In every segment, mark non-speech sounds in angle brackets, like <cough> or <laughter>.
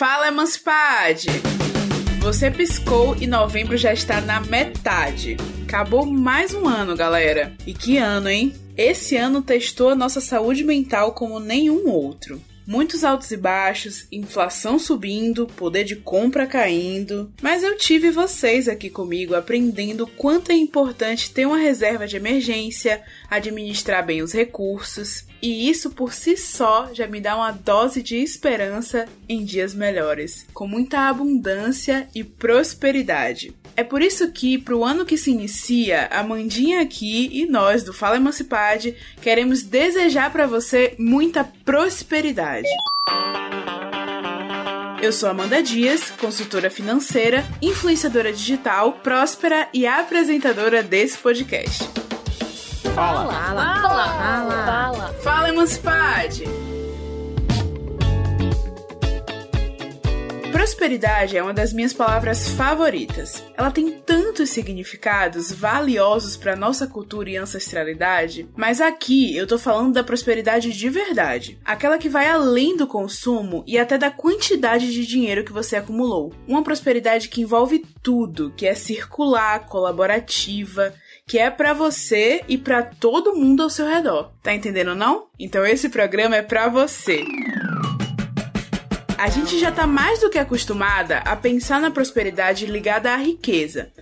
Fala, Emancipade! Você piscou e novembro já está na metade. Acabou mais um ano, galera. E que ano, hein? Esse ano testou a nossa saúde mental como nenhum outro. Muitos altos e baixos, inflação subindo, poder de compra caindo. Mas eu tive vocês aqui comigo aprendendo quanto é importante ter uma reserva de emergência, administrar bem os recursos. E isso por si só já me dá uma dose de esperança em dias melhores, com muita abundância e prosperidade. É por isso que, para o ano que se inicia, a Mandinha aqui e nós do Fala Emancipade queremos desejar para você muita prosperidade. Eu sou Amanda Dias, consultora financeira, influenciadora digital, próspera e apresentadora desse podcast. Fala! Fala! Fala! Fala, Fala. Fala Emancipade! Prosperidade é uma das minhas palavras favoritas. Ela tem tantos significados valiosos para nossa cultura e ancestralidade, mas aqui eu tô falando da prosperidade de verdade, aquela que vai além do consumo e até da quantidade de dinheiro que você acumulou. Uma prosperidade que envolve tudo, que é circular, colaborativa, que é para você e para todo mundo ao seu redor. Tá entendendo não? Então esse programa é para você. A gente já está mais do que acostumada a pensar na prosperidade ligada à riqueza.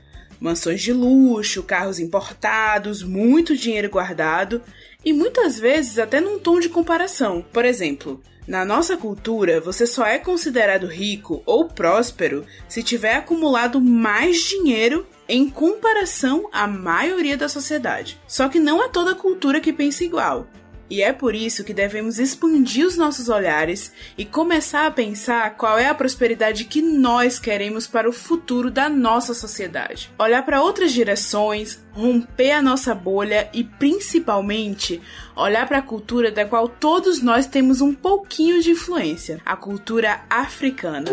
Mansões de luxo, carros importados, muito dinheiro guardado e muitas vezes até num tom de comparação. Por exemplo, na nossa cultura, você só é considerado rico ou próspero se tiver acumulado mais dinheiro em comparação à maioria da sociedade. Só que não é toda cultura que pensa igual. E é por isso que devemos expandir os nossos olhares e começar a pensar qual é a prosperidade que nós queremos para o futuro da nossa sociedade. Olhar para outras direções, romper a nossa bolha e principalmente olhar para a cultura da qual todos nós temos um pouquinho de influência, a cultura africana.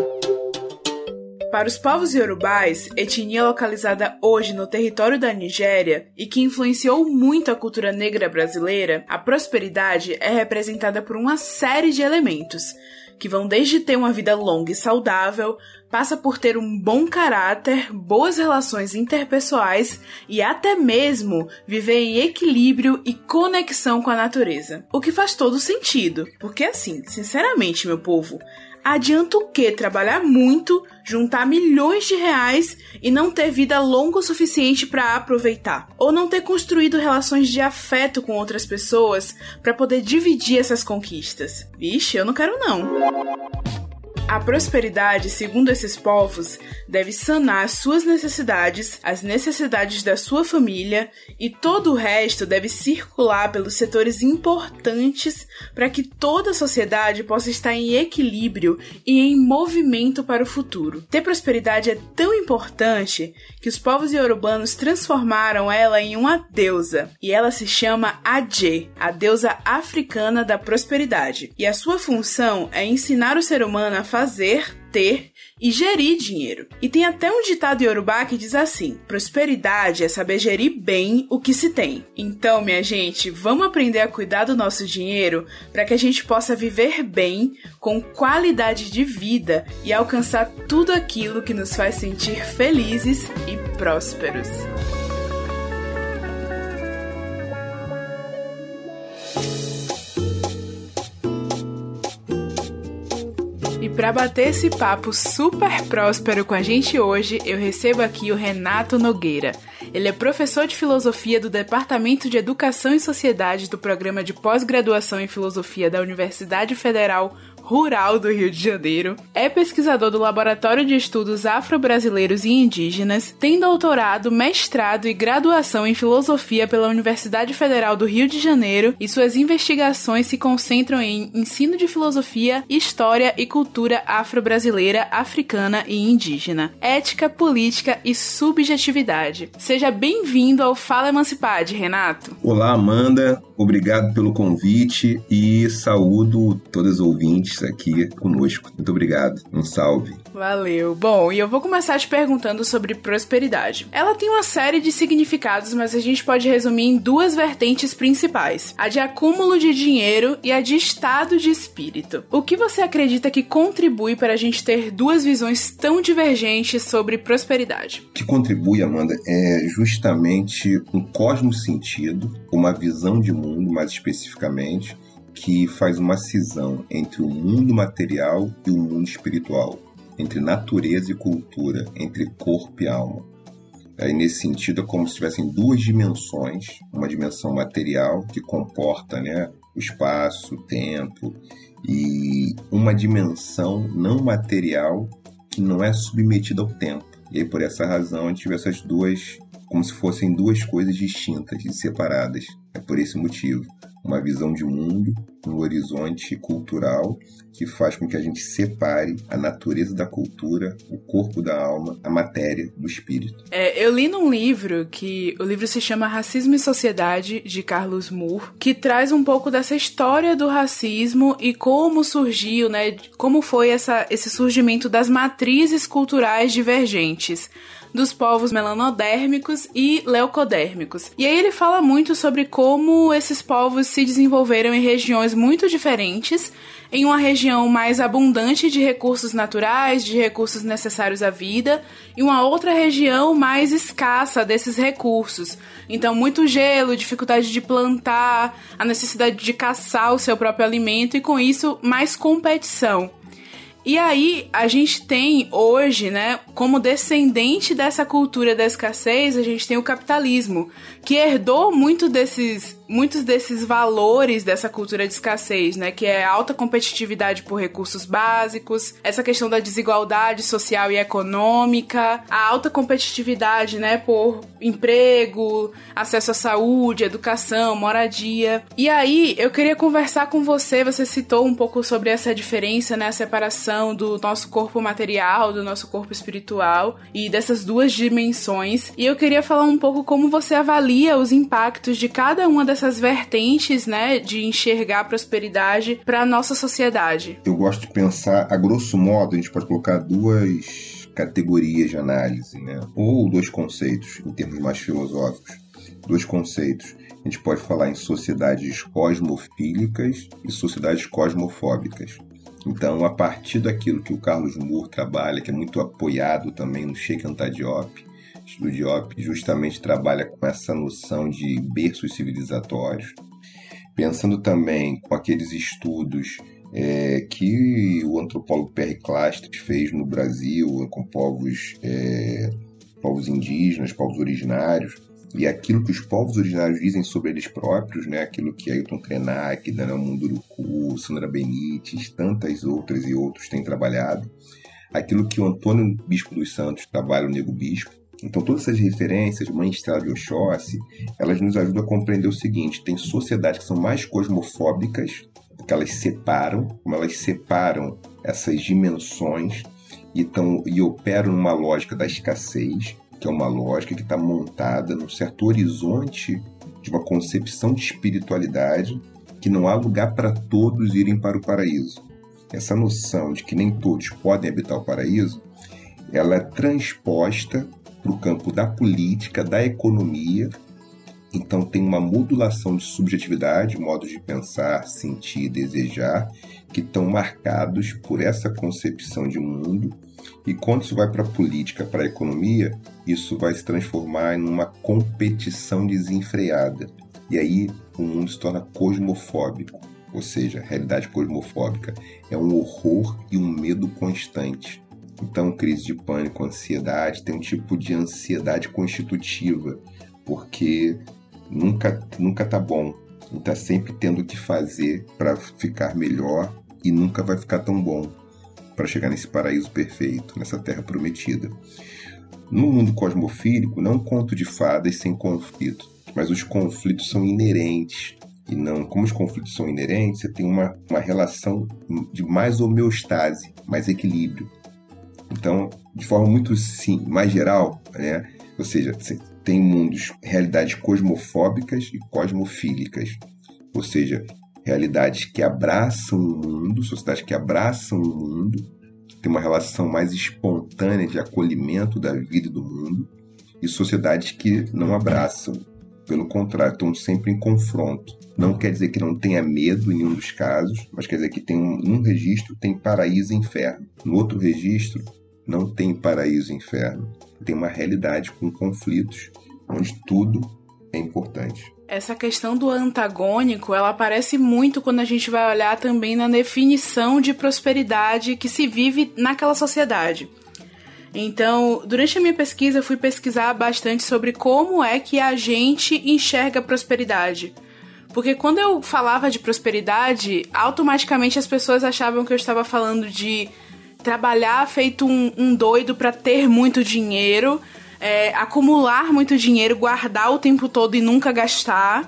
Para os povos iorubais, etnia localizada hoje no território da Nigéria e que influenciou muito a cultura negra brasileira, a prosperidade é representada por uma série de elementos, que vão desde ter uma vida longa e saudável, passa por ter um bom caráter, boas relações interpessoais e até mesmo viver em equilíbrio e conexão com a natureza. O que faz todo sentido, porque assim, sinceramente, meu povo, adianta o que trabalhar muito, juntar milhões de reais e não ter vida longa o suficiente para aproveitar? Ou não ter construído relações de afeto com outras pessoas para poder dividir essas conquistas? Vixe, eu não quero não. A prosperidade, segundo esses povos, deve sanar suas necessidades, as necessidades da sua família e todo o resto deve circular pelos setores importantes para que toda a sociedade possa estar em equilíbrio e em movimento para o futuro. Ter prosperidade é tão importante que os povos iorubanos transformaram ela em uma deusa e ela se chama Adje, a deusa africana da prosperidade. E a sua função é ensinar o ser humano a fazer, ter e gerir dinheiro. E tem até um ditado iorubá que diz assim: prosperidade é saber gerir bem o que se tem. Então, minha gente, vamos aprender a cuidar do nosso dinheiro para que a gente possa viver bem, com qualidade de vida e alcançar tudo aquilo que nos faz sentir felizes e prósperos. Para bater esse papo super próspero com a gente hoje, eu recebo aqui o Renato Nogueira. Ele é professor de filosofia do Departamento de Educação e Sociedade do Programa de Pós-Graduação em Filosofia da Universidade Federal rural do Rio de Janeiro, é pesquisador do Laboratório de Estudos Afro-Brasileiros e Indígenas, tem doutorado, mestrado e graduação em filosofia pela Universidade Federal do Rio de Janeiro e suas investigações se concentram em ensino de filosofia, história e cultura afro-brasileira, africana e indígena, ética, política e subjetividade. Seja bem-vindo ao Fala Emancipade, Renato. Olá, Amanda. Obrigado pelo convite e saúdo todos os ouvintes aqui conosco. Muito obrigado. Um salve. Valeu. Bom, e eu vou começar te perguntando sobre prosperidade. Ela tem uma série de significados, mas a gente pode resumir em duas vertentes principais: a de acúmulo de dinheiro e a de estado de espírito. O que você acredita que contribui para a gente ter duas visões tão divergentes sobre prosperidade? O que contribui, Amanda, é justamente um cosmo sentido, uma visão de mundo, mais especificamente, que faz uma cisão entre o mundo material e o mundo espiritual, entre natureza e cultura, entre corpo e alma. Aí, nesse sentido, é como se tivessem duas dimensões, uma dimensão material que comporta né, o espaço, o tempo, e uma dimensão não material que não é submetida ao tempo. E aí, por essa razão, a gente vê essas duas como se fossem duas coisas distintas e separadas. É por esse motivo uma visão de mundo, um horizonte cultural que faz com que a gente separe a natureza da cultura, o corpo da alma, a matéria do espírito. É, eu li num livro que o livro se chama Racismo e Sociedade de Carlos Moore, que traz um pouco dessa história do racismo e como surgiu, né, como foi essa, esse surgimento das matrizes culturais divergentes dos povos melanodérmicos e leucodérmicos. E aí ele fala muito sobre como esses povos se desenvolveram em regiões muito diferentes, em uma região mais abundante de recursos naturais, de recursos necessários à vida, e uma outra região mais escassa desses recursos. Então, muito gelo, dificuldade de plantar, a necessidade de caçar o seu próprio alimento e com isso mais competição. E aí, a gente tem hoje, né, como descendente dessa cultura da escassez, a gente tem o capitalismo, que herdou muito desses muitos desses valores dessa cultura de escassez, né, que é alta competitividade por recursos básicos, essa questão da desigualdade social e econômica, a alta competitividade, né, por emprego, acesso à saúde, educação, moradia. E aí, eu queria conversar com você, você citou um pouco sobre essa diferença, né, a separação do nosso corpo material, do nosso corpo espiritual e dessas duas dimensões. E eu queria falar um pouco como você avalia os impactos de cada uma dessas essas vertentes, né, de enxergar a prosperidade para a nossa sociedade? Eu gosto de pensar, a grosso modo, a gente pode colocar duas categorias de análise, né, ou dois conceitos em termos mais filosóficos. Dois conceitos. A gente pode falar em sociedades cosmofílicas e sociedades cosmofóbicas. Então, a partir daquilo que o Carlos Moore trabalha, que é muito apoiado também no Sheikh Anta Diop, do Diop justamente trabalha com essa noção de berços civilizatórios, pensando também com aqueles estudos é, que o antropólogo Perry Clastres fez no Brasil com povos, é, povos indígenas, povos originários, e aquilo que os povos originários dizem sobre eles próprios, né? aquilo que Ailton Krenak, Daniel Munduruku, Sandra Benites, tantas outras e outros têm trabalhado, aquilo que o Antônio Bispo dos Santos trabalha, o Nego Bispo, então, todas essas referências, Mãe Estrela e Oxóssi, elas nos ajudam a compreender o seguinte: tem sociedades que são mais cosmofóbicas, porque elas separam, como elas separam essas dimensões e, tão, e operam numa lógica da escassez, que é uma lógica que está montada num certo horizonte de uma concepção de espiritualidade que não há lugar para todos irem para o paraíso. Essa noção de que nem todos podem habitar o paraíso, ela é transposta para o campo da política, da economia. Então tem uma modulação de subjetividade, modos de pensar, sentir, desejar, que estão marcados por essa concepção de mundo. E quando isso vai para a política, para a economia, isso vai se transformar em uma competição desenfreada. E aí o mundo se torna cosmofóbico, ou seja, realidade cosmofóbica é um horror e um medo constante. Então, crise de pânico, ansiedade, tem um tipo de ansiedade constitutiva, porque nunca nunca tá bom. Está sempre tendo o que fazer para ficar melhor e nunca vai ficar tão bom para chegar nesse paraíso perfeito, nessa terra prometida. No mundo cosmofílico, não conto de fadas sem conflito, mas os conflitos são inerentes. E não, como os conflitos são inerentes, você tem uma, uma relação de mais homeostase, mais equilíbrio. Então, de forma muito sim, mais geral, né? ou seja, tem mundos, realidades cosmofóbicas e cosmofílicas. Ou seja, realidades que abraçam o mundo, sociedades que abraçam o mundo, tem uma relação mais espontânea de acolhimento da vida e do mundo, e sociedades que não abraçam, pelo contrário, estão sempre em confronto. Não quer dizer que não tenha medo em nenhum dos casos, mas quer dizer que tem um, um registro tem paraíso e inferno. No outro registro não tem paraíso e inferno. Tem uma realidade com conflitos onde tudo é importante. Essa questão do antagônico, ela aparece muito quando a gente vai olhar também na definição de prosperidade que se vive naquela sociedade. Então, durante a minha pesquisa, fui pesquisar bastante sobre como é que a gente enxerga prosperidade. Porque quando eu falava de prosperidade, automaticamente as pessoas achavam que eu estava falando de trabalhar feito um, um doido para ter muito dinheiro é, acumular muito dinheiro, guardar o tempo todo e nunca gastar.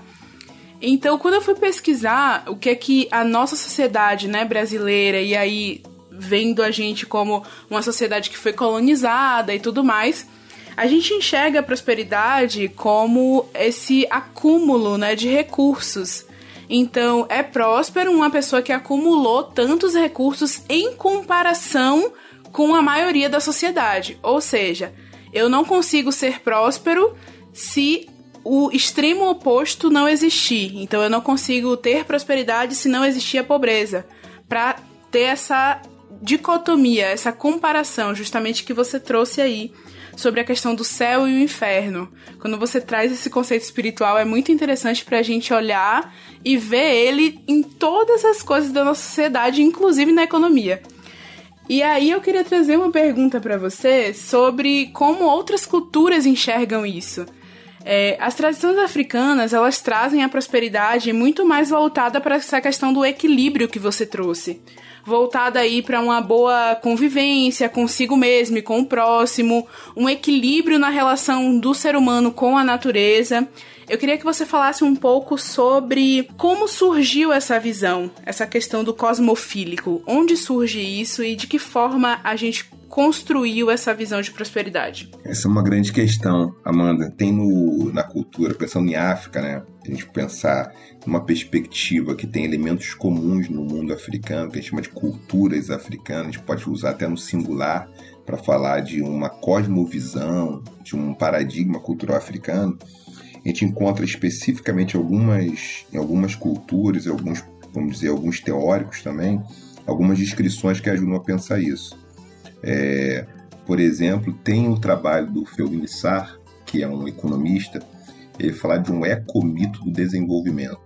Então, quando eu fui pesquisar o que é que a nossa sociedade, né, brasileira, e aí vendo a gente como uma sociedade que foi colonizada e tudo mais, a gente enxerga a prosperidade como esse acúmulo, né, de recursos. Então, é próspero uma pessoa que acumulou tantos recursos em comparação com a maioria da sociedade. Ou seja, eu não consigo ser próspero se o extremo oposto não existir. Então eu não consigo ter prosperidade se não existir a pobreza. Para ter essa dicotomia, essa comparação, justamente que você trouxe aí sobre a questão do céu e o inferno. Quando você traz esse conceito espiritual, é muito interessante para a gente olhar e ver ele em todas as coisas da nossa sociedade, inclusive na economia. E aí eu queria trazer uma pergunta para você sobre como outras culturas enxergam isso. É, as tradições africanas elas trazem a prosperidade muito mais voltada para essa questão do equilíbrio que você trouxe, voltada aí para uma boa convivência consigo mesmo e com o próximo, um equilíbrio na relação do ser humano com a natureza. Eu queria que você falasse um pouco sobre como surgiu essa visão, essa questão do cosmofílico. Onde surge isso e de que forma a gente construiu essa visão de prosperidade? Essa é uma grande questão, Amanda. Tem no, na cultura, pensando em África, né? A gente pensar numa perspectiva que tem elementos comuns no mundo africano, que a gente chama de culturas africanas, a gente pode usar até no singular para falar de uma cosmovisão, de um paradigma cultural africano a gente encontra especificamente algumas, em algumas culturas, alguns, vamos dizer, alguns teóricos também, algumas descrições que ajudam a pensar isso. É, por exemplo, tem o trabalho do Felminissar, que é um economista, ele fala de um ecomito do desenvolvimento.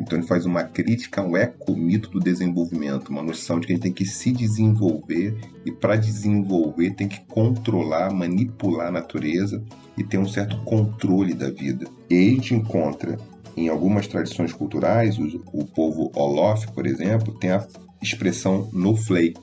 Então ele faz uma crítica ao ecomito do desenvolvimento, uma noção de que a gente tem que se desenvolver e para desenvolver tem que controlar, manipular a natureza e ter um certo controle da vida. E a gente encontra em algumas tradições culturais, o, o povo Olof, por exemplo, tem a expressão no flay,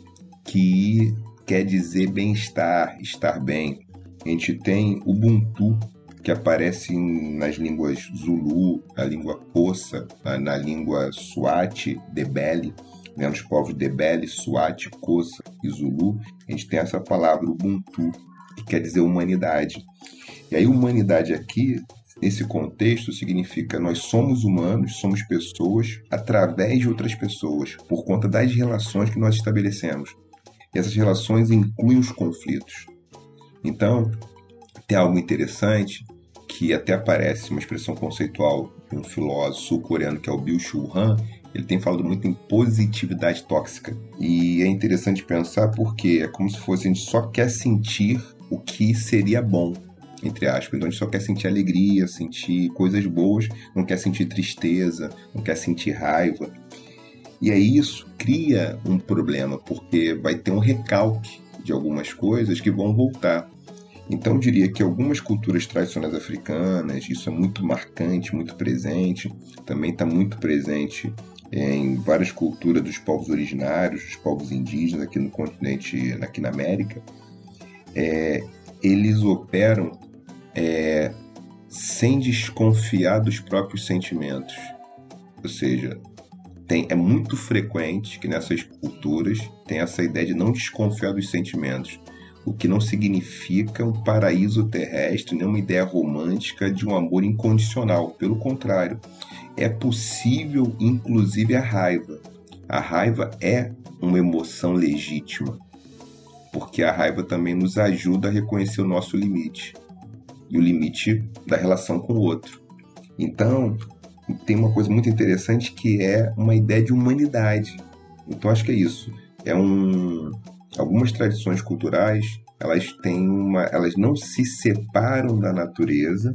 que quer dizer bem-estar, estar bem. A gente tem Ubuntu, que aparece nas línguas Zulu, na língua Poça, na, língua Swati, Debele, né, nos povos Debele, Swati, Kosa e Zulu, a gente tem essa palavra Ubuntu, que quer dizer humanidade. E aí, humanidade aqui, nesse contexto, significa nós somos humanos, somos pessoas através de outras pessoas, por conta das relações que nós estabelecemos. E essas relações incluem os conflitos. Então, tem algo interessante que até aparece uma expressão conceitual de um filósofo sul-coreano que é o Bill Shu Han, ele tem falado muito em positividade tóxica. E é interessante pensar porque é como se fosse a gente só quer sentir o que seria bom, entre aspas. Então a gente só quer sentir alegria, sentir coisas boas, não quer sentir tristeza, não quer sentir raiva. E aí isso cria um problema, porque vai ter um recalque de algumas coisas que vão voltar. Então, diria que algumas culturas tradicionais africanas, isso é muito marcante, muito presente, também está muito presente em várias culturas dos povos originários, dos povos indígenas aqui no continente, aqui na América, é, eles operam é, sem desconfiar dos próprios sentimentos. Ou seja, tem, é muito frequente que nessas culturas tem essa ideia de não desconfiar dos sentimentos o que não significa um paraíso terrestre, nem uma ideia romântica de um amor incondicional. Pelo contrário, é possível, inclusive, a raiva. A raiva é uma emoção legítima, porque a raiva também nos ajuda a reconhecer o nosso limite e o limite da relação com o outro. Então, tem uma coisa muito interessante que é uma ideia de humanidade. Então, acho que é isso. É um algumas tradições culturais, elas têm uma elas não se separam da natureza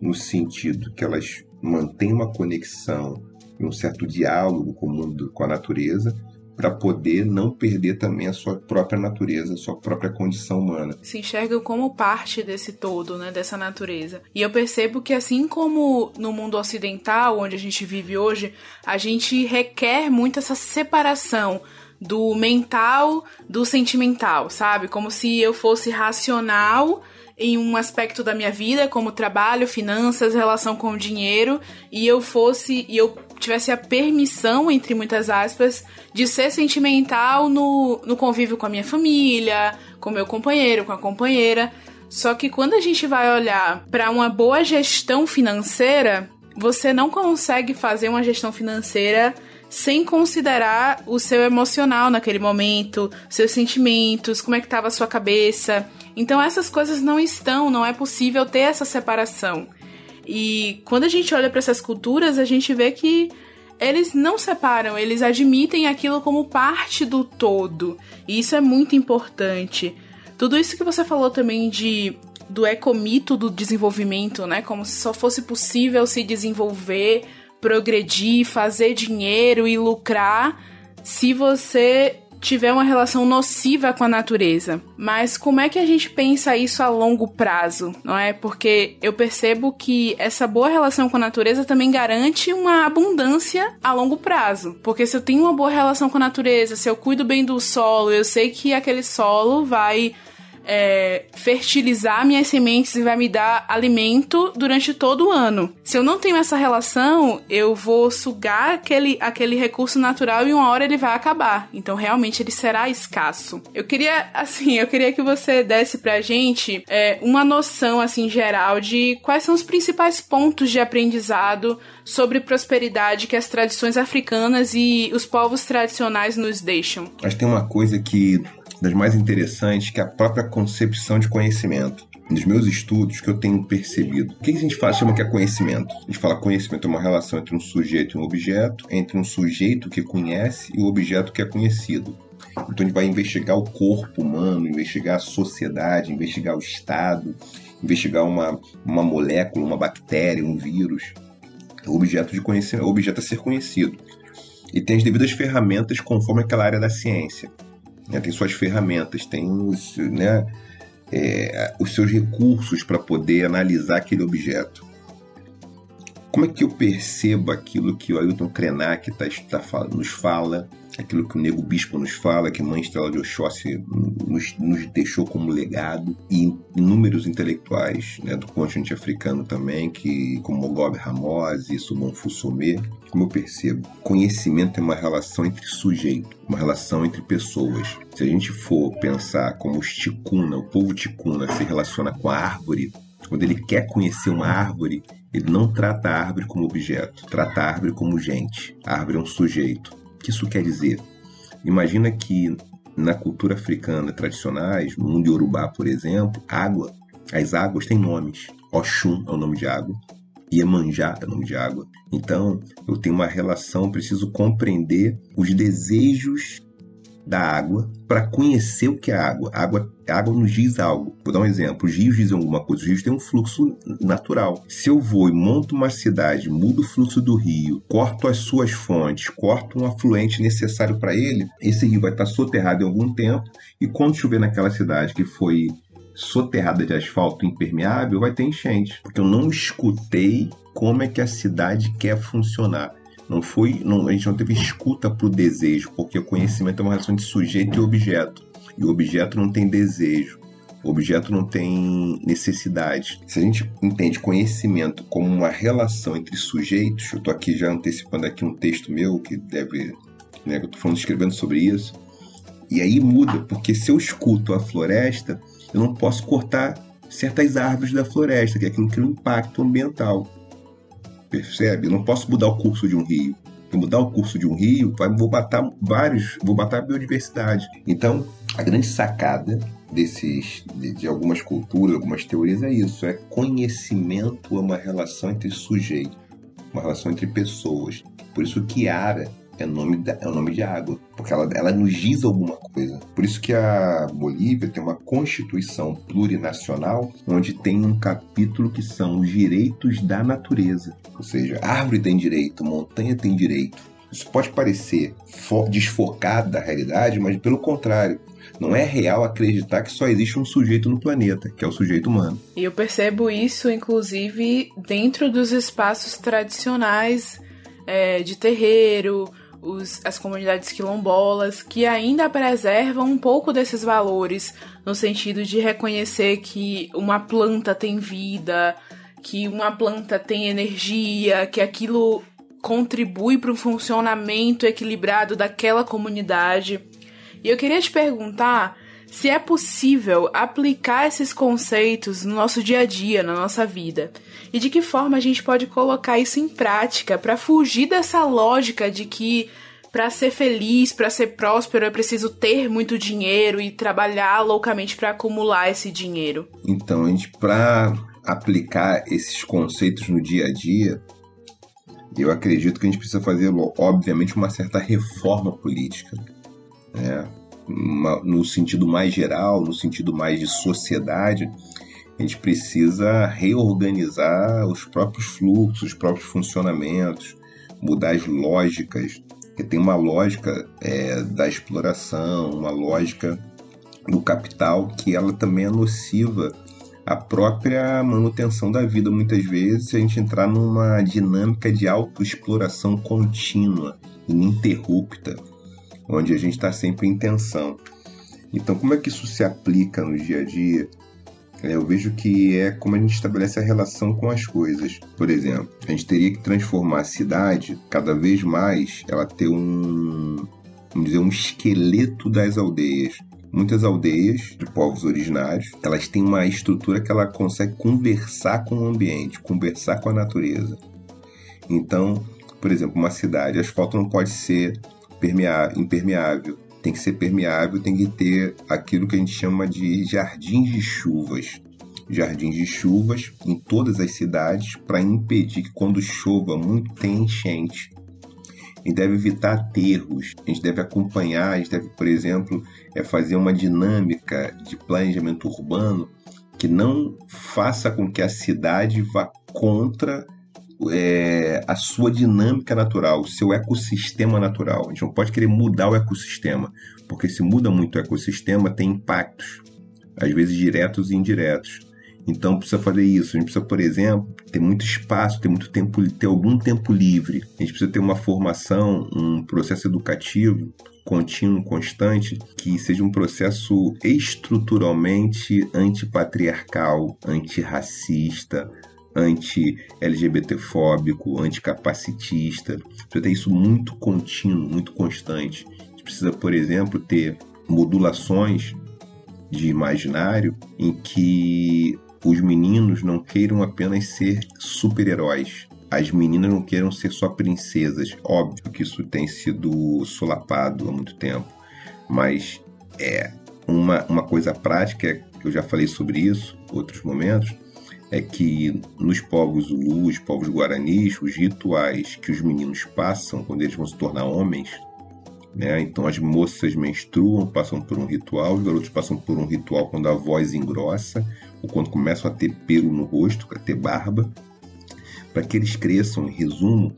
no sentido que elas mantêm uma conexão e um certo diálogo com o mundo, com a natureza, para poder não perder também a sua própria natureza, a sua própria condição humana. Se enxergam como parte desse todo, né, dessa natureza. E eu percebo que assim como no mundo ocidental, onde a gente vive hoje, a gente requer muito essa separação do mental do sentimental, sabe? Como se eu fosse racional em um aspecto da minha vida, como trabalho, finanças, relação com o dinheiro, e eu fosse e eu tivesse a permissão, entre muitas aspas, de ser sentimental no, no convívio com a minha família, com meu companheiro, com a companheira. Só que quando a gente vai olhar para uma boa gestão financeira, você não consegue fazer uma gestão financeira sem considerar o seu emocional naquele momento, seus sentimentos, como é que estava a sua cabeça. Então essas coisas não estão, não é possível ter essa separação. E quando a gente olha para essas culturas, a gente vê que eles não separam, eles admitem aquilo como parte do todo. E isso é muito importante. Tudo isso que você falou também de do ecomito do desenvolvimento, né? Como se só fosse possível se desenvolver, progredir, fazer dinheiro e lucrar se você tiver uma relação nociva com a natureza. Mas como é que a gente pensa isso a longo prazo, não é? Porque eu percebo que essa boa relação com a natureza também garante uma abundância a longo prazo. Porque se eu tenho uma boa relação com a natureza, se eu cuido bem do solo, eu sei que aquele solo vai é, fertilizar minhas sementes e vai me dar alimento durante todo o ano. Se eu não tenho essa relação, eu vou sugar aquele, aquele recurso natural e uma hora ele vai acabar. Então realmente ele será escasso. Eu queria, assim, eu queria que você desse pra gente é, uma noção, assim, geral de quais são os principais pontos de aprendizado sobre prosperidade que as tradições africanas e os povos tradicionais nos deixam. Mas tem uma coisa que das mais interessantes, que é a própria concepção de conhecimento. Nos meus estudos que eu tenho percebido. O que a gente fala, chama que é conhecimento? A gente fala conhecimento é uma relação entre um sujeito e um objeto, entre um sujeito que conhece e o objeto que é conhecido. Então a gente vai investigar o corpo humano, investigar a sociedade, investigar o Estado, investigar uma, uma molécula, uma bactéria, um vírus. O objeto de conhecimento, o objeto a ser conhecido. E tem as devidas ferramentas conforme aquela área da ciência né? tem suas ferramentas, tem os, né, é, os seus recursos para poder analisar aquele objeto. Como é que eu percebo aquilo que o Ailton Krenak tá, tá, nos fala, aquilo que o Nego Bispo nos fala, que a Mãe Estrela de Oxóssi nos, nos, deixou como legado, e inúmeros intelectuais né, do continente africano também, que, como Mogobe Ramos e Subon Fusomé, como eu percebo, conhecimento é uma relação entre sujeito, uma relação entre pessoas. Se a gente for pensar como os ticuna, o povo ticuna se relaciona com a árvore, quando ele quer conhecer uma árvore, ele não trata a árvore como objeto, trata a árvore como gente. A árvore é um sujeito. O que isso quer dizer? Imagina que na cultura africana tradicionais, no mundo Yorubá, por exemplo, água, as águas têm nomes. Oxum é o nome de água, Iemanjá é o nome de água. Então, eu tenho uma relação, preciso compreender os desejos da água para conhecer o que é água. A água, a água nos diz algo. Vou dar um exemplo. Os rios dizem alguma coisa. Os rios têm um fluxo natural. Se eu vou e monto uma cidade, mudo o fluxo do rio, corto as suas fontes, corto um afluente necessário para ele, esse rio vai estar soterrado em algum tempo e quando chover naquela cidade que foi soterrada de asfalto impermeável, vai ter enchente. Porque eu não escutei como é que a cidade quer funcionar. Não foi, não, a gente não teve escuta para o desejo, porque o conhecimento é uma relação de sujeito e objeto. E o objeto não tem desejo. O objeto não tem necessidade. Se a gente entende conhecimento como uma relação entre sujeitos, eu estou aqui já antecipando aqui um texto meu que deve, né, eu estou falando escrevendo sobre isso. E aí muda, porque se eu escuto a floresta, eu não posso cortar certas árvores da floresta, que é aquilo que é um impacto ambiental. Percebe? Eu não posso mudar o curso de um rio. Se mudar o curso de um rio, vou matar vários, vou matar a biodiversidade. Então, a grande sacada desses de, de, algumas culturas, algumas teorias é isso, é conhecimento é uma relação entre sujeito, uma relação entre pessoas. Por isso que Ara é nome, é o nome de água, porque ela, ela nos diz alguma coisa. Por isso que a Bolívia tem uma constituição plurinacional, onde tem um capítulo que são os direitos da natureza. Ou seja, árvore tem direito, montanha tem direito. Isso pode parecer desfocado da realidade, mas pelo contrário, não é real acreditar que só existe um sujeito no planeta, que é o sujeito humano. E eu percebo isso, inclusive, dentro dos espaços tradicionais é, de terreiro, os, as comunidades quilombolas, que ainda preservam um pouco desses valores, no sentido de reconhecer que uma planta tem vida, que uma planta tem energia, que aquilo contribui para o funcionamento equilibrado daquela comunidade. E eu queria te perguntar se é possível aplicar esses conceitos no nosso dia a dia, na nossa vida. E de que forma a gente pode colocar isso em prática para fugir dessa lógica de que para ser feliz, para ser próspero, é preciso ter muito dinheiro e trabalhar loucamente para acumular esse dinheiro. Então, a gente para aplicar esses conceitos no dia a dia, eu acredito que a gente precisa fazer, obviamente, uma certa reforma política. Né? No sentido mais geral, no sentido mais de sociedade, a gente precisa reorganizar os próprios fluxos, os próprios funcionamentos, mudar as lógicas, que tem uma lógica é, da exploração, uma lógica do capital que ela também é nociva à própria manutenção da vida. Muitas vezes se a gente entrar numa dinâmica de autoexploração contínua, ininterrupta, onde a gente está sempre em tensão. Então, como é que isso se aplica no dia a dia? É, eu vejo que é como a gente estabelece a relação com as coisas. Por exemplo, a gente teria que transformar a cidade cada vez mais, ela ter um, vamos dizer, um esqueleto das aldeias. Muitas aldeias de povos originários, elas têm uma estrutura que ela consegue conversar com o ambiente, conversar com a natureza. Então, por exemplo, uma cidade, asfalto não pode ser impermeável, tem que ser permeável, tem que ter aquilo que a gente chama de jardins de chuvas. Jardins de chuvas em todas as cidades para impedir que quando chova muito tenha enchente. A gente deve evitar aterros, a gente deve acompanhar, a gente deve, por exemplo, é fazer uma dinâmica de planejamento urbano que não faça com que a cidade vá contra é, a sua dinâmica natural, o seu ecossistema natural. A gente não pode querer mudar o ecossistema, porque se muda muito o ecossistema, tem impactos, às vezes diretos e indiretos. Então precisa fazer isso. A gente precisa, por exemplo, ter muito espaço, ter muito tempo, ter algum tempo livre. A gente precisa ter uma formação, um processo educativo contínuo, constante, que seja um processo estruturalmente antipatriarcal, antirracista, anti-LGBTfóbico, anticapacitista. Precisa ter isso muito contínuo, muito constante. A gente precisa, por exemplo, ter modulações de imaginário em que os meninos não queiram apenas ser super-heróis. As meninas não queiram ser só princesas. Óbvio que isso tem sido solapado há muito tempo, mas é uma, uma coisa prática, eu já falei sobre isso em outros momentos, é que nos povos Zulus, povos Guaranis, os rituais que os meninos passam quando eles vão se tornar homens, né? Então as moças menstruam, passam por um ritual, os garotos passam por um ritual quando a voz engrossa, ou quando começam a ter pelo no rosto, a ter barba, para que eles cresçam, em resumo,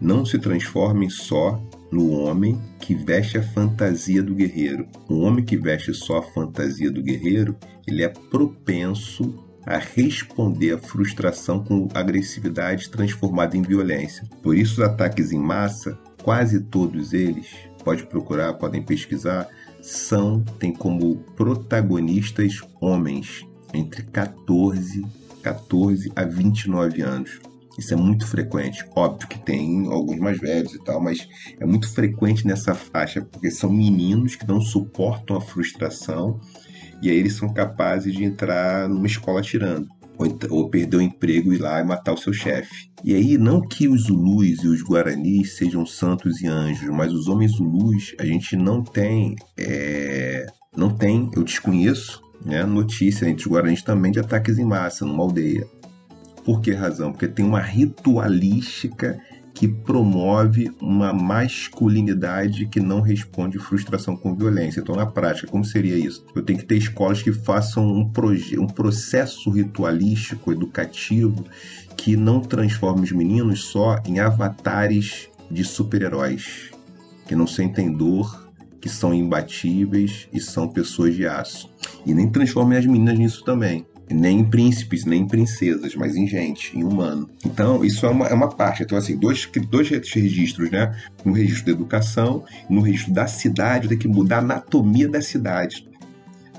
não se transformem só no homem que veste a fantasia do guerreiro. O homem que veste só a fantasia do guerreiro, ele é propenso a responder à frustração com agressividade transformada em violência. Por isso, os ataques em massa, quase todos eles, pode procurar, podem pesquisar, são, tem como protagonistas homens entre 14, 14 a 29 anos. Isso é muito frequente. Óbvio que tem alguns mais velhos e tal, mas é muito frequente nessa faixa, porque são meninos que não suportam a frustração e aí eles são capazes de entrar numa escola tirando. ou, ou perder o emprego e ir lá e matar o seu chefe. E aí, não que os Zulus e os Guaranis sejam santos e anjos, mas os homens Zulus, a gente não tem, é, não tem, eu desconheço, né, notícia entre os Guaranis também de ataques em massa numa aldeia. Por que razão? Porque tem uma ritualística que promove uma masculinidade que não responde frustração com violência. Então, na prática, como seria isso? Eu tenho que ter escolas que façam um, um processo ritualístico, educativo, que não transforme os meninos só em avatares de super-heróis, que não sentem dor, que são imbatíveis e são pessoas de aço. E nem transformem as meninas nisso também nem em príncipes, nem em princesas, mas em gente, em humano. Então, isso é uma, é uma parte. Então, assim, dois, dois registros, né? No registro da educação, no registro da cidade, tem que mudar a anatomia da cidade.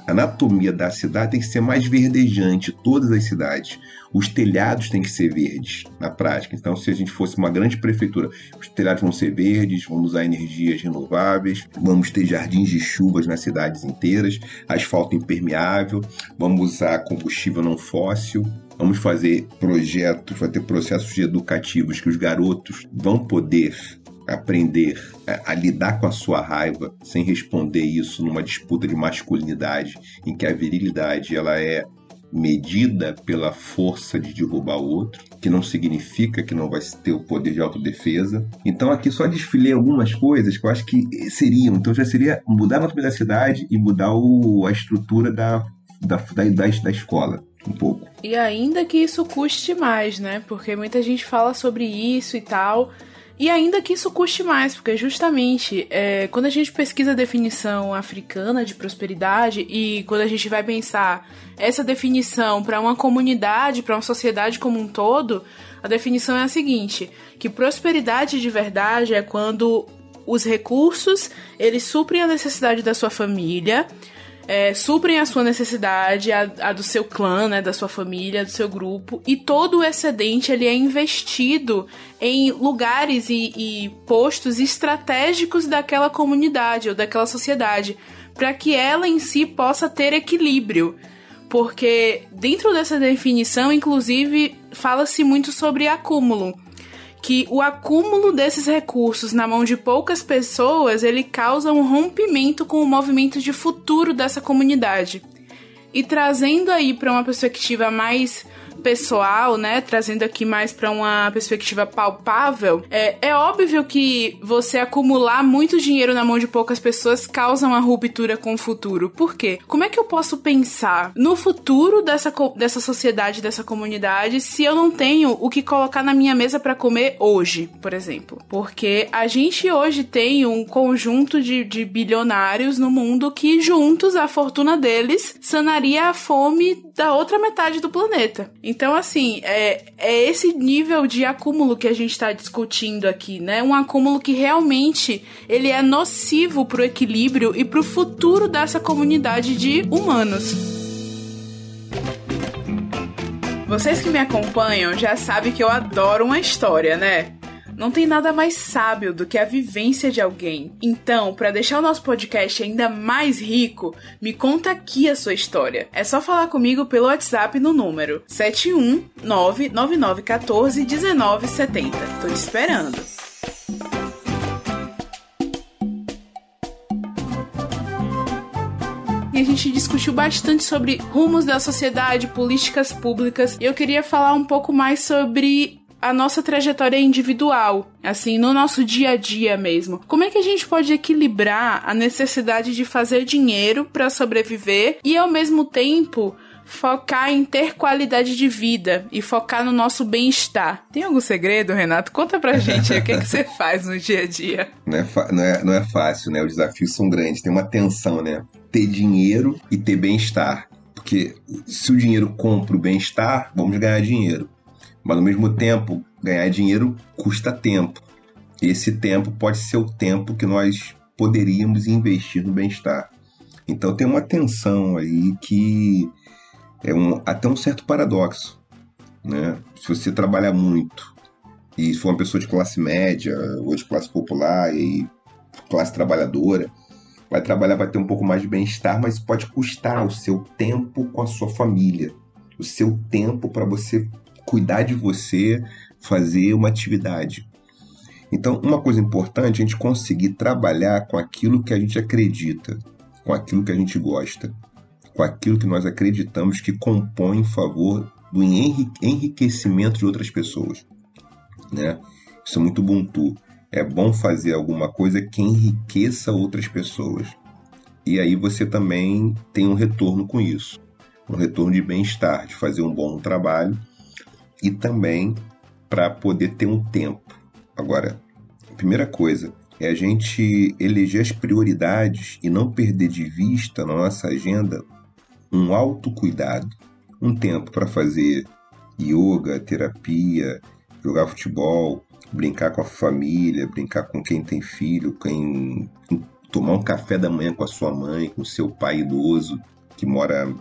A anatomia da cidade tem que ser mais verdejante, todas as cidades. Os telhados têm que ser verdes, na prática. Então, se a gente fosse uma grande prefeitura, os telhados vão ser verdes, vamos usar energias renováveis, vamos ter jardins de chuvas nas cidades inteiras, asfalto impermeável, vamos usar combustível não fóssil, vamos fazer projetos, vai ter processos educativos que os garotos vão poder aprender a, a, lidar com a sua raiva sem responder isso numa disputa de masculinidade em que a virilidade ela é medida pela força de derrubar o outro, que não significa que não vai ter o poder de autodefesa. Então aqui só desfilei algumas coisas que eu acho que seriam. Então já seria mudar a da cidade e mudar o, a estrutura da, da, da, da, da escola um pouco. E ainda que isso custe mais, né? Porque muita gente fala sobre isso e tal, e ainda que isso custe mais, porque justamente é, quando a gente pesquisa a definição africana de prosperidade e quando a gente vai pensar essa definição para uma comunidade, para uma sociedade como um todo, a definição é a seguinte: que prosperidade de verdade é quando os recursos eles suprem a necessidade da sua família é, suprem a sua necessidade, a, a, do seu clã, né, da sua família, do seu grupo, e todo o excedente ele é investido em lugares e, e postos estratégicos daquela comunidade ou daquela sociedade, para que ela em si possa ter equilíbrio. Porque dentro dessa definição, inclusive, fala-se muito sobre acúmulo que o acúmulo desses recursos na mão de poucas pessoas ele causa um rompimento com o movimento de futuro dessa comunidade. E trazendo aí para uma perspectiva mais pessoal, né, trazendo aqui mais para uma perspectiva palpável, é, é óbvio que você acumular muito dinheiro na mão de poucas pessoas causa uma ruptura com o futuro. Por quê? Como é que eu posso pensar no futuro dessa, dessa sociedade, dessa comunidade, se eu não tenho o que colocar na minha mesa para comer hoje, por exemplo? Porque a gente hoje tem um conjunto de, de bilionários no mundo que juntos a fortuna deles sanaria a fome da outra metade do planeta. Então, assim, é, é esse nível de acúmulo que a gente está discutindo aqui, né? Um acúmulo que realmente ele é nocivo para o equilíbrio e para o futuro dessa comunidade de humanos. Vocês que me acompanham já sabem que eu adoro uma história, né? Não tem nada mais sábio do que a vivência de alguém. Então, para deixar o nosso podcast ainda mais rico, me conta aqui a sua história. É só falar comigo pelo WhatsApp no número 71999141970. Tô te esperando. e a gente discutiu bastante sobre rumos da sociedade, políticas públicas, e eu queria falar um pouco mais sobre a nossa trajetória individual, assim, no nosso dia a dia mesmo. Como é que a gente pode equilibrar a necessidade de fazer dinheiro para sobreviver e ao mesmo tempo focar em ter qualidade de vida e focar no nosso bem-estar. Tem algum segredo, Renato? Conta pra gente o que, é que você <laughs> faz no dia a dia. Não é, não, é, não é fácil, né? Os desafios são grandes, tem uma tensão, né? Ter dinheiro e ter bem-estar. Porque se o dinheiro compra o bem-estar, vamos ganhar dinheiro. Mas ao mesmo tempo, ganhar dinheiro custa tempo. Esse tempo pode ser o tempo que nós poderíamos investir no bem-estar. Então tem uma tensão aí que é um, até um certo paradoxo. Né? Se você trabalha muito e for uma pessoa de classe média ou de classe popular e classe trabalhadora, vai trabalhar, vai ter um pouco mais de bem-estar, mas pode custar o seu tempo com a sua família o seu tempo para você cuidar de você, fazer uma atividade. Então, uma coisa importante é a gente conseguir trabalhar com aquilo que a gente acredita, com aquilo que a gente gosta, com aquilo que nós acreditamos que compõe em favor do enriquecimento de outras pessoas. Né? Isso é muito Ubuntu. É bom fazer alguma coisa que enriqueça outras pessoas. E aí você também tem um retorno com isso. Um retorno de bem-estar, de fazer um bom trabalho e também para poder ter um tempo. Agora, a primeira coisa é a gente eleger as prioridades e não perder de vista na nossa agenda um autocuidado, um tempo para fazer yoga, terapia, jogar futebol, brincar com a família, brincar com quem tem filho, quem tomar um café da manhã com a sua mãe, com seu pai idoso que mora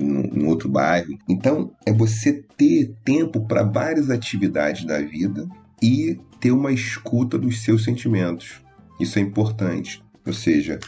em outro bairro. Então, é você ter tempo para várias atividades da vida e ter uma escuta dos seus sentimentos. Isso é importante. Ou seja,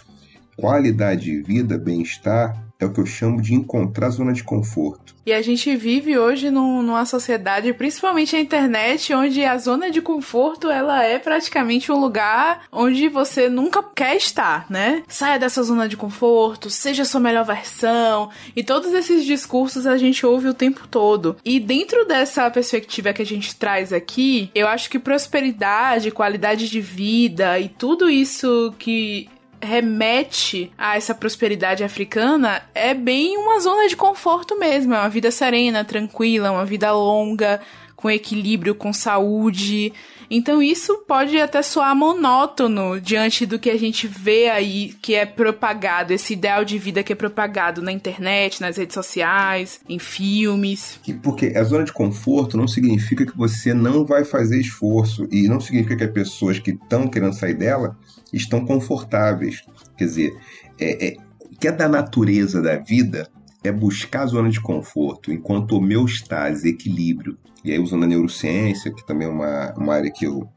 qualidade de vida, bem-estar é o que eu chamo de encontrar zona de conforto. E a gente vive hoje num, numa sociedade, principalmente a internet, onde a zona de conforto ela é praticamente um lugar onde você nunca quer estar, né? Saia dessa zona de conforto, seja a sua melhor versão. E todos esses discursos a gente ouve o tempo todo. E dentro dessa perspectiva que a gente traz aqui, eu acho que prosperidade, qualidade de vida e tudo isso que remete a essa prosperidade africana é bem uma zona de conforto mesmo. É uma vida serena, tranquila, uma vida longa, com equilíbrio, com saúde. Então isso pode até soar monótono diante do que a gente vê aí que é propagado, esse ideal de vida que é propagado na internet, nas redes sociais, em filmes. Porque a zona de conforto não significa que você não vai fazer esforço e não significa que as pessoas que estão querendo sair dela estão confortáveis. Quer dizer, é, é, que é da natureza da vida é buscar a zona de conforto, enquanto homeostase, equilíbrio. E aí, usando a neurociência, que também é uma, uma área que eu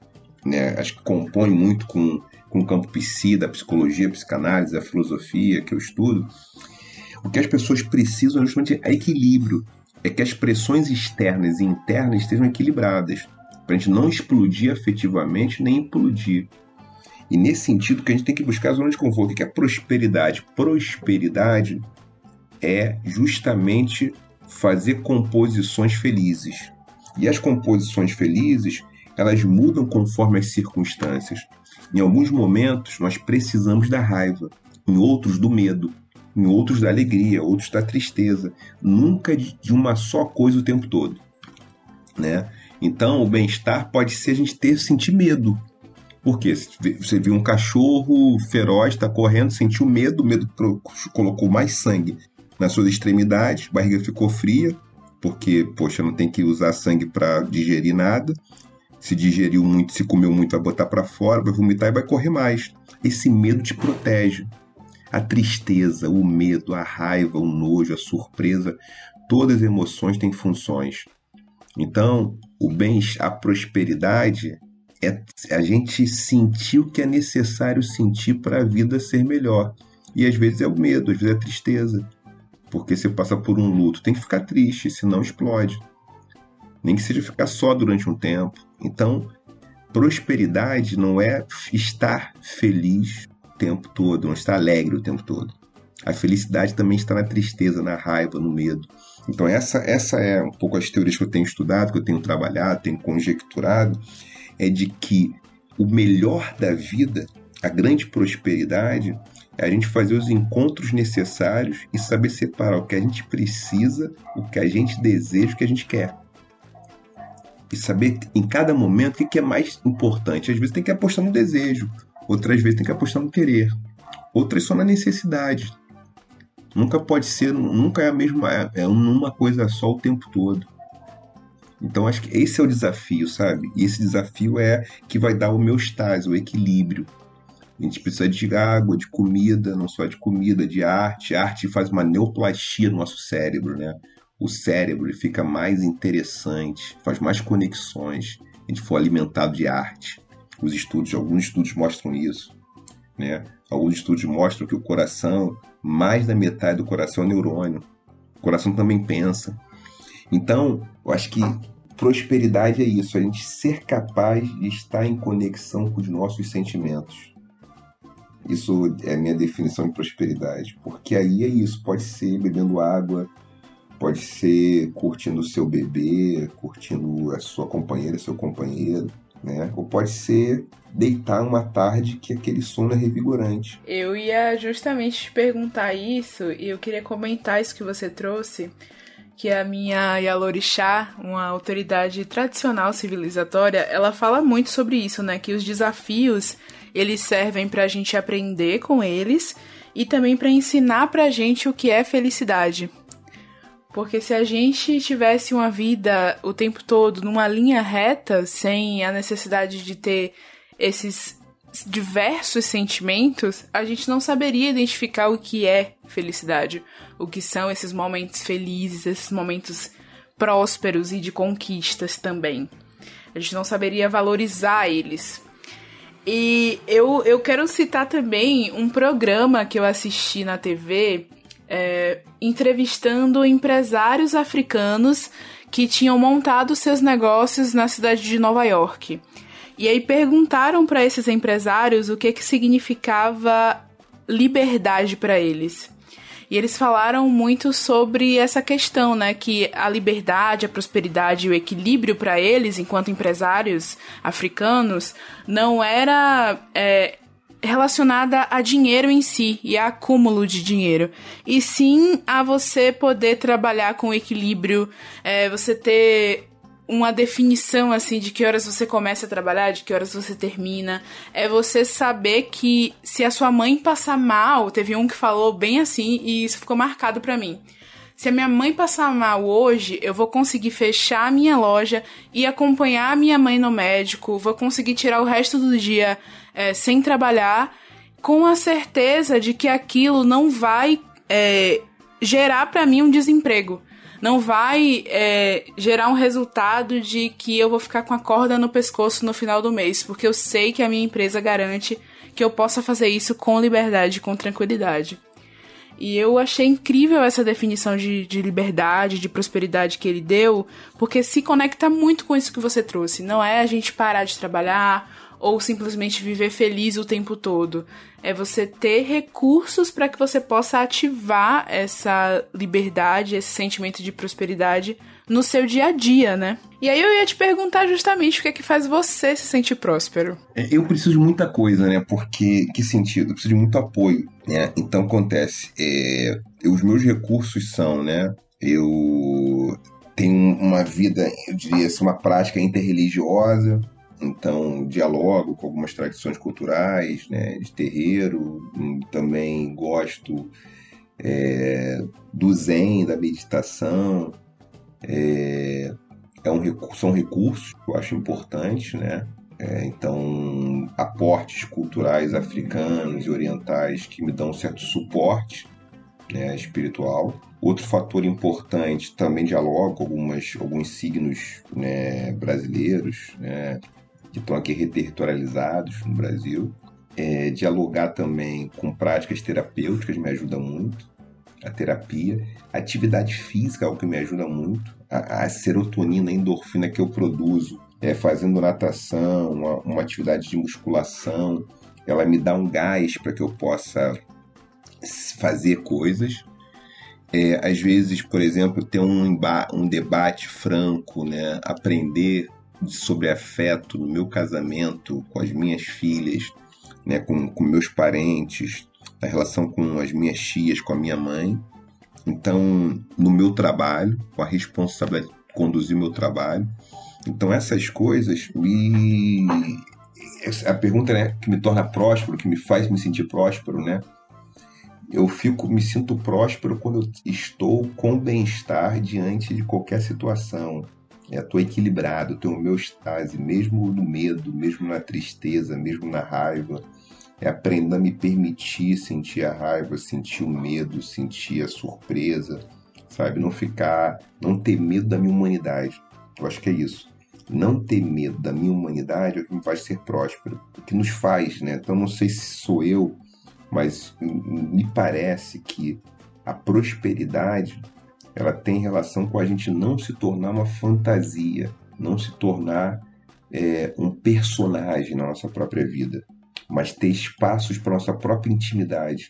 né, acho que compõe muito com, com o campo psi, da psicologia, a psicanálise, a filosofia que eu estudo, o que as pessoas precisam justamente é equilíbrio. É que as pressões externas e internas estejam equilibradas, para a gente não explodir afetivamente nem implodir. E nesse sentido que a gente tem que buscar a zona de conforto. Que é prosperidade? Prosperidade é justamente fazer composições felizes. E as composições felizes, elas mudam conforme as circunstâncias. Em alguns momentos nós precisamos da raiva, em outros do medo, em outros da alegria, outros da tristeza, nunca de uma só coisa o tempo todo, né? Então, o bem-estar pode ser a gente ter sentir medo. Porque você viu um cachorro feroz, está correndo, sentiu medo, o medo colocou mais sangue nas suas extremidades, barriga ficou fria, porque, poxa, não tem que usar sangue para digerir nada. Se digeriu muito, se comeu muito, vai botar para fora, vai vomitar e vai correr mais. Esse medo te protege. A tristeza, o medo, a raiva, o nojo, a surpresa, todas as emoções têm funções. Então, o bem, a prosperidade é a gente sentir o que é necessário sentir para a vida ser melhor. E às vezes é o medo, às vezes é a tristeza, porque você passa por um luto, tem que ficar triste, senão explode. Nem que seja ficar só durante um tempo. Então, prosperidade não é estar feliz o tempo todo, não estar alegre o tempo todo. A felicidade também está na tristeza, na raiva, no medo. Então, essa, essa é um pouco as teorias que eu tenho estudado, que eu tenho trabalhado, tenho conjecturado, é de que o melhor da vida, a grande prosperidade, é a gente fazer os encontros necessários e saber separar o que a gente precisa, o que a gente deseja, o que a gente quer. E saber em cada momento o que é mais importante. Às vezes tem que apostar no desejo, outras vezes tem que apostar no querer, outras só na necessidade. Nunca pode ser, nunca é a mesma, é uma coisa só o tempo todo. Então acho que esse é o desafio, sabe? E esse desafio é que vai dar o meu o equilíbrio a gente precisa de água, de comida, não só de comida, de arte. A arte faz uma neoplastia no nosso cérebro, né? O cérebro fica mais interessante, faz mais conexões. A gente for alimentado de arte. Os estudos, alguns estudos mostram isso, né? Alguns estudos mostram que o coração, mais da metade do coração é neurônio. O coração também pensa. Então, eu acho que prosperidade é isso, a gente ser capaz de estar em conexão com os nossos sentimentos. Isso é a minha definição de prosperidade. Porque aí é isso, pode ser bebendo água, pode ser curtindo o seu bebê, curtindo a sua companheira, seu companheiro, né? Ou pode ser deitar uma tarde que aquele sono é revigorante. Eu ia justamente te perguntar isso e eu queria comentar isso que você trouxe, que a minha Yalorixá, uma autoridade tradicional civilizatória, ela fala muito sobre isso, né? Que os desafios eles servem para a gente aprender com eles e também para ensinar para a gente o que é felicidade. Porque se a gente tivesse uma vida o tempo todo numa linha reta, sem a necessidade de ter esses diversos sentimentos, a gente não saberia identificar o que é felicidade, o que são esses momentos felizes, esses momentos prósperos e de conquistas também. A gente não saberia valorizar eles. E eu, eu quero citar também um programa que eu assisti na TV é, entrevistando empresários africanos que tinham montado seus negócios na cidade de Nova York. E aí perguntaram para esses empresários o que que significava liberdade para eles. E eles falaram muito sobre essa questão, né, que a liberdade, a prosperidade e o equilíbrio para eles, enquanto empresários africanos, não era é, relacionada a dinheiro em si e a acúmulo de dinheiro, e sim a você poder trabalhar com equilíbrio, é, você ter uma definição assim de que horas você começa a trabalhar, de que horas você termina. É você saber que se a sua mãe passar mal, teve um que falou bem assim e isso ficou marcado para mim. Se a minha mãe passar mal hoje, eu vou conseguir fechar a minha loja e acompanhar a minha mãe no médico, vou conseguir tirar o resto do dia é, sem trabalhar, com a certeza de que aquilo não vai é, gerar para mim um desemprego. Não vai é, gerar um resultado de que eu vou ficar com a corda no pescoço no final do mês, porque eu sei que a minha empresa garante que eu possa fazer isso com liberdade, com tranquilidade. E eu achei incrível essa definição de, de, liberdade, de prosperidade que ele deu, porque se conecta muito com isso que você trouxe. Não é a gente parar de trabalhar ou simplesmente viver feliz o tempo todo. É você ter recursos para que você possa ativar essa liberdade, esse sentimento de prosperidade no seu dia a dia, né? E aí eu ia te perguntar justamente o que é que faz você se sentir próspero. É, eu preciso de muita coisa, né? Porque, que sentido? Eu preciso de muito apoio, né? Então acontece, é, os meus recursos são, né? Eu tenho uma vida, eu diria assim, uma prática interreligiosa, então dialogo com algumas tradições culturais, né, de terreiro, hum, também gosto é, do zen, da meditação, é, é um, são recursos que eu acho importantes, né? É, então, aportes culturais africanos e orientais que me dão um certo suporte né, espiritual. Outro fator importante, também dialogo com algumas, alguns signos né, brasileiros, né, estão aqui reterritorializados no Brasil. É, dialogar também com práticas terapêuticas me ajuda muito. A terapia, atividade física é o que me ajuda muito. A, a serotonina, a endorfina que eu produzo é, fazendo natação, uma, uma atividade de musculação, ela me dá um gás para que eu possa fazer coisas. É, às vezes, por exemplo, ter um, um debate franco, né? aprender sobre afeto no meu casamento, com as minhas filhas, né, com, com meus parentes, na relação com as minhas tias, com a minha mãe. Então, no meu trabalho, com a responsabilidade de conduzir meu trabalho. Então, essas coisas me. A pergunta né, que me torna próspero, que me faz me sentir próspero, né? Eu fico, me sinto próspero quando eu estou com bem-estar diante de qualquer situação Estou é, equilibrado, tenho homeostase, mesmo no medo, mesmo na tristeza, mesmo na raiva. É aprender a me permitir sentir a raiva, sentir o medo, sentir a surpresa, sabe? Não ficar, não ter medo da minha humanidade. Eu acho que é isso. Não ter medo da minha humanidade é o que me faz ser próspero, o que nos faz, né? Então não sei se sou eu, mas me parece que a prosperidade ela tem relação com a gente não se tornar uma fantasia, não se tornar é, um personagem na nossa própria vida, mas ter espaços para nossa própria intimidade.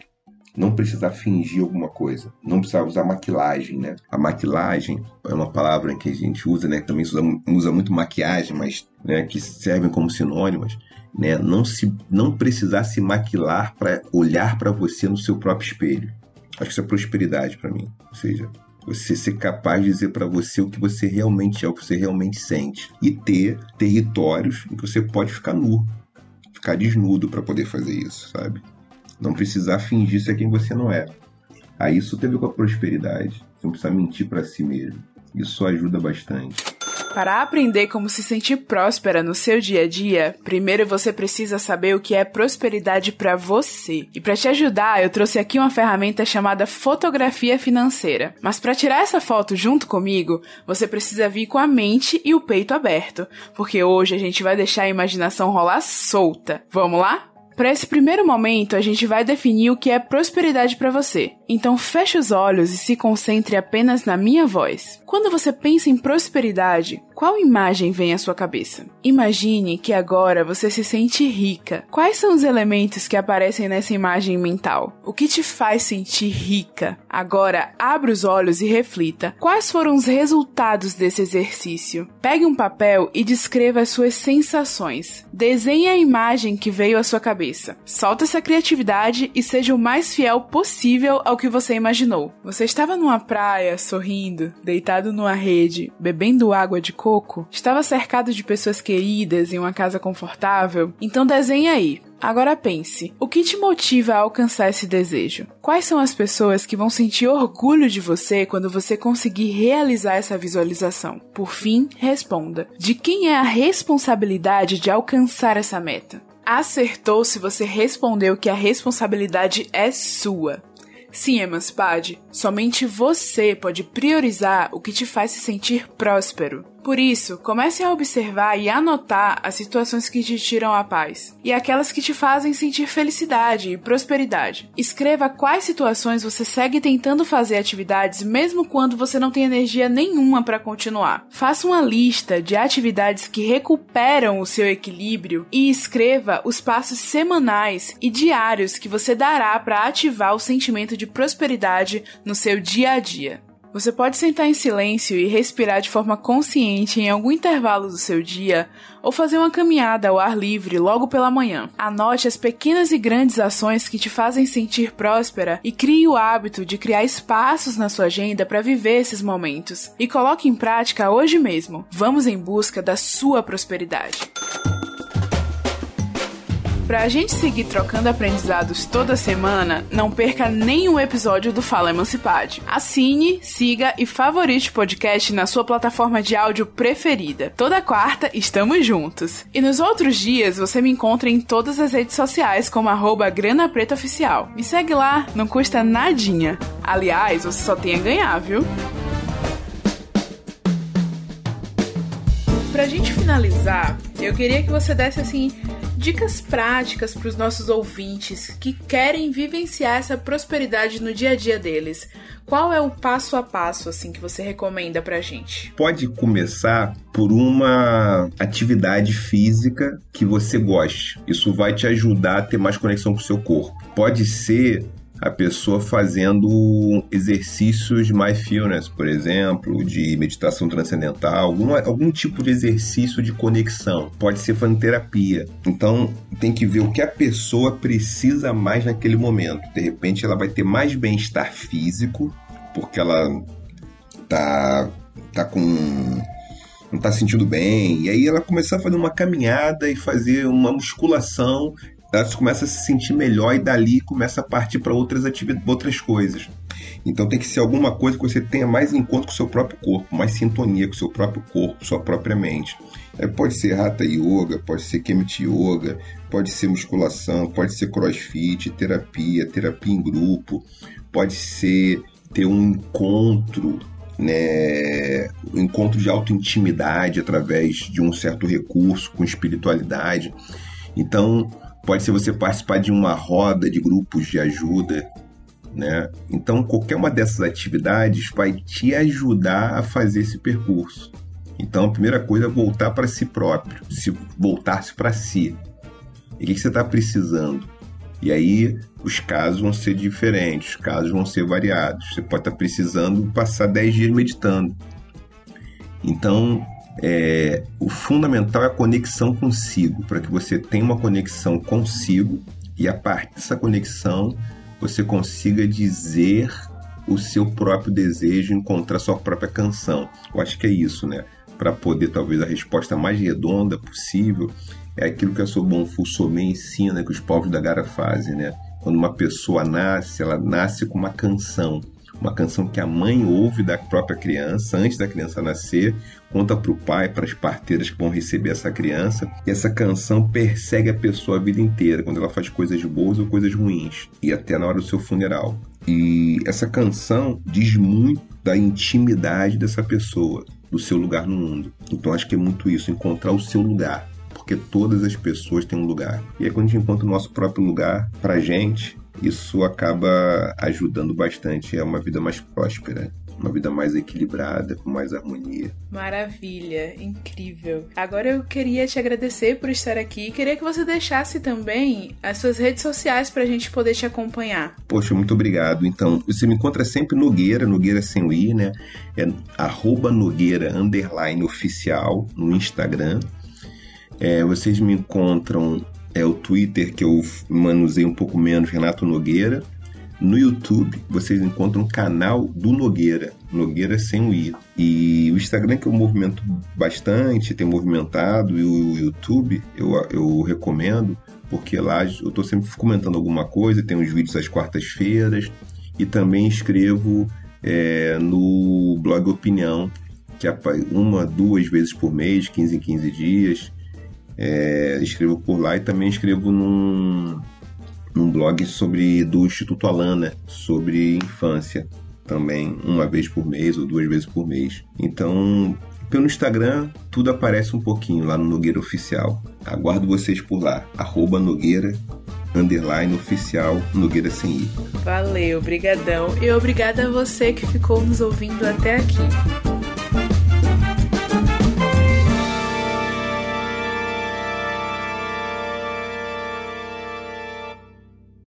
Não precisar fingir alguma coisa, não precisar usar maquilagem, né? A maquilagem é uma palavra que a gente usa, né? Também usa, usa muito maquiagem, mas né, que servem como sinônimas, né? Não se, não precisar se maquilar para olhar para você no seu próprio espelho. Acho que isso é prosperidade para mim. Ou seja, você ser capaz de dizer para você o que você realmente é, o que você realmente sente. E ter territórios em que você pode ficar nu, ficar desnudo para poder fazer isso, sabe? Não precisar fingir ser quem você não é. Aí isso teve com a prosperidade. Você não precisa mentir para si mesmo. Isso ajuda bastante. Para aprender como se sentir próspera no seu dia a dia, primeiro você precisa saber o que é prosperidade para você. E para te ajudar, eu trouxe aqui uma ferramenta chamada fotografia financeira. Mas para tirar essa foto junto comigo, você precisa vir com a mente e o peito aberto, porque hoje a gente vai deixar a imaginação rolar solta. Vamos lá? Para esse primeiro momento, a gente vai definir o que é prosperidade para você. Então feche os olhos e se concentre apenas na minha voz. Quando você pensa em prosperidade, qual imagem vem à sua cabeça? Imagine que agora você se sente rica. Quais são os elementos que aparecem nessa imagem mental? O que te faz sentir rica? Agora, abra os olhos e reflita. Quais foram os resultados desse exercício? Pegue um papel e descreva as suas sensações. Desenhe a imagem que veio à sua cabeça. Solta essa criatividade e seja o mais fiel possível ao que você imaginou. Você estava numa praia, sorrindo, deitado numa rede, bebendo água de coco estava cercado de pessoas queridas em uma casa confortável, então desenhe aí. Agora pense, o que te motiva a alcançar esse desejo? Quais são as pessoas que vão sentir orgulho de você quando você conseguir realizar essa visualização? Por fim, responda: de quem é a responsabilidade de alcançar essa meta? Acertou se você respondeu que a responsabilidade é sua. Sim, Emancipade, somente você pode priorizar o que te faz se sentir próspero. Por isso, comece a observar e anotar as situações que te tiram a paz e aquelas que te fazem sentir felicidade e prosperidade. Escreva quais situações você segue tentando fazer atividades mesmo quando você não tem energia nenhuma para continuar. Faça uma lista de atividades que recuperam o seu equilíbrio e escreva os passos semanais e diários que você dará para ativar o sentimento de prosperidade no seu dia a dia. Você pode sentar em silêncio e respirar de forma consciente em algum intervalo do seu dia ou fazer uma caminhada ao ar livre logo pela manhã. Anote as pequenas e grandes ações que te fazem sentir próspera e crie o hábito de criar espaços na sua agenda para viver esses momentos. E coloque em prática hoje mesmo. Vamos em busca da sua prosperidade. Pra gente seguir trocando aprendizados toda semana, não perca nenhum episódio do Fala Emancipade. Assine, siga e favorite o podcast na sua plataforma de áudio preferida. Toda quarta estamos juntos. E nos outros dias você me encontra em todas as redes sociais como Grana Preta Oficial. Me segue lá, não custa nadinha. Aliás, você só tem a ganhar, viu? Pra gente finalizar, eu queria que você desse assim dicas práticas para os nossos ouvintes que querem vivenciar essa prosperidade no dia a dia deles. Qual é o passo a passo assim que você recomenda pra gente? Pode começar por uma atividade física que você goste. Isso vai te ajudar a ter mais conexão com o seu corpo. Pode ser a pessoa fazendo exercícios mindfulness, por exemplo, de meditação transcendental, algum, algum tipo de exercício de conexão. Pode ser fazendo terapia. Então, tem que ver o que a pessoa precisa mais naquele momento. De repente, ela vai ter mais bem-estar físico, porque ela tá, tá com não está sentindo bem. E aí ela começar a fazer uma caminhada e fazer uma musculação ela começa a se sentir melhor e dali começa a partir para outras atividades, outras coisas. Então tem que ser alguma coisa que você tenha mais encontro com o seu próprio corpo, mais sintonia com o seu próprio corpo, sua própria mente. É, pode ser Hatha Yoga, pode ser Kemiti Yoga, pode ser musculação, pode ser crossfit, terapia, terapia em grupo, pode ser ter um encontro né, um encontro de auto-intimidade através de um certo recurso com espiritualidade. Então, Pode ser você participar de uma roda de grupos de ajuda, Né? Então, qualquer uma dessas atividades vai te ajudar a fazer esse percurso. Então, a primeira coisa é voltar para si próprio, se voltar-se para si. E o que você está precisando? E aí, os casos vão ser diferentes, os casos vão ser variados. Você pode estar tá precisando passar 10 dias meditando. Então, é, o fundamental é a conexão consigo, para que você tenha uma conexão consigo e a partir dessa conexão você consiga dizer o seu próprio desejo, encontrar sua própria canção. Eu acho que é isso, né? Para poder, talvez, a resposta mais redonda possível é aquilo que a Sobon Fusomé ensina, que os povos da Gara fazem, né? Quando uma pessoa nasce, ela nasce com uma canção uma canção que a mãe ouve da própria criança antes da criança nascer, conta para o pai, para as parteiras que vão receber essa criança, e essa canção persegue a pessoa a vida inteira, quando ela faz coisas boas ou coisas ruins, e até na hora do seu funeral. E essa canção diz muito da intimidade dessa pessoa, do seu lugar no mundo. Então acho que é muito isso, encontrar o seu lugar porque todas as pessoas têm um lugar. E aí, quando a gente encontra o nosso próprio lugar pra gente, isso acaba ajudando bastante a uma vida mais próspera uma vida mais equilibrada, com mais harmonia. Maravilha, incrível. Agora eu queria te agradecer por estar aqui. Queria que você deixasse também as suas redes sociais para a gente poder te acompanhar. Poxa, muito obrigado. Então, você me encontra sempre Nogueira, Nogueira sem o I, né? É arroba Nogueira underline oficial no Instagram. É, vocês me encontram é o Twitter que eu manusei um pouco menos, Renato Nogueira. No YouTube vocês encontram o canal do Nogueira, Nogueira sem o I. E o Instagram que eu movimento bastante, tem movimentado, e o YouTube eu, eu recomendo, porque lá eu estou sempre comentando alguma coisa, tem uns vídeos às quartas-feiras, e também escrevo é, no blog Opinião, que é uma, duas vezes por mês, 15 em 15 dias. É, escrevo por lá e também escrevo num, num blog sobre do Instituto Alana, sobre infância, também uma vez por mês ou duas vezes por mês. Então, pelo Instagram, tudo aparece um pouquinho lá no Nogueira Oficial. Aguardo vocês por lá, arroba Nogueira, underline oficial, Nogueira sem I. Valeu, brigadão. E obrigada a você que ficou nos ouvindo até aqui.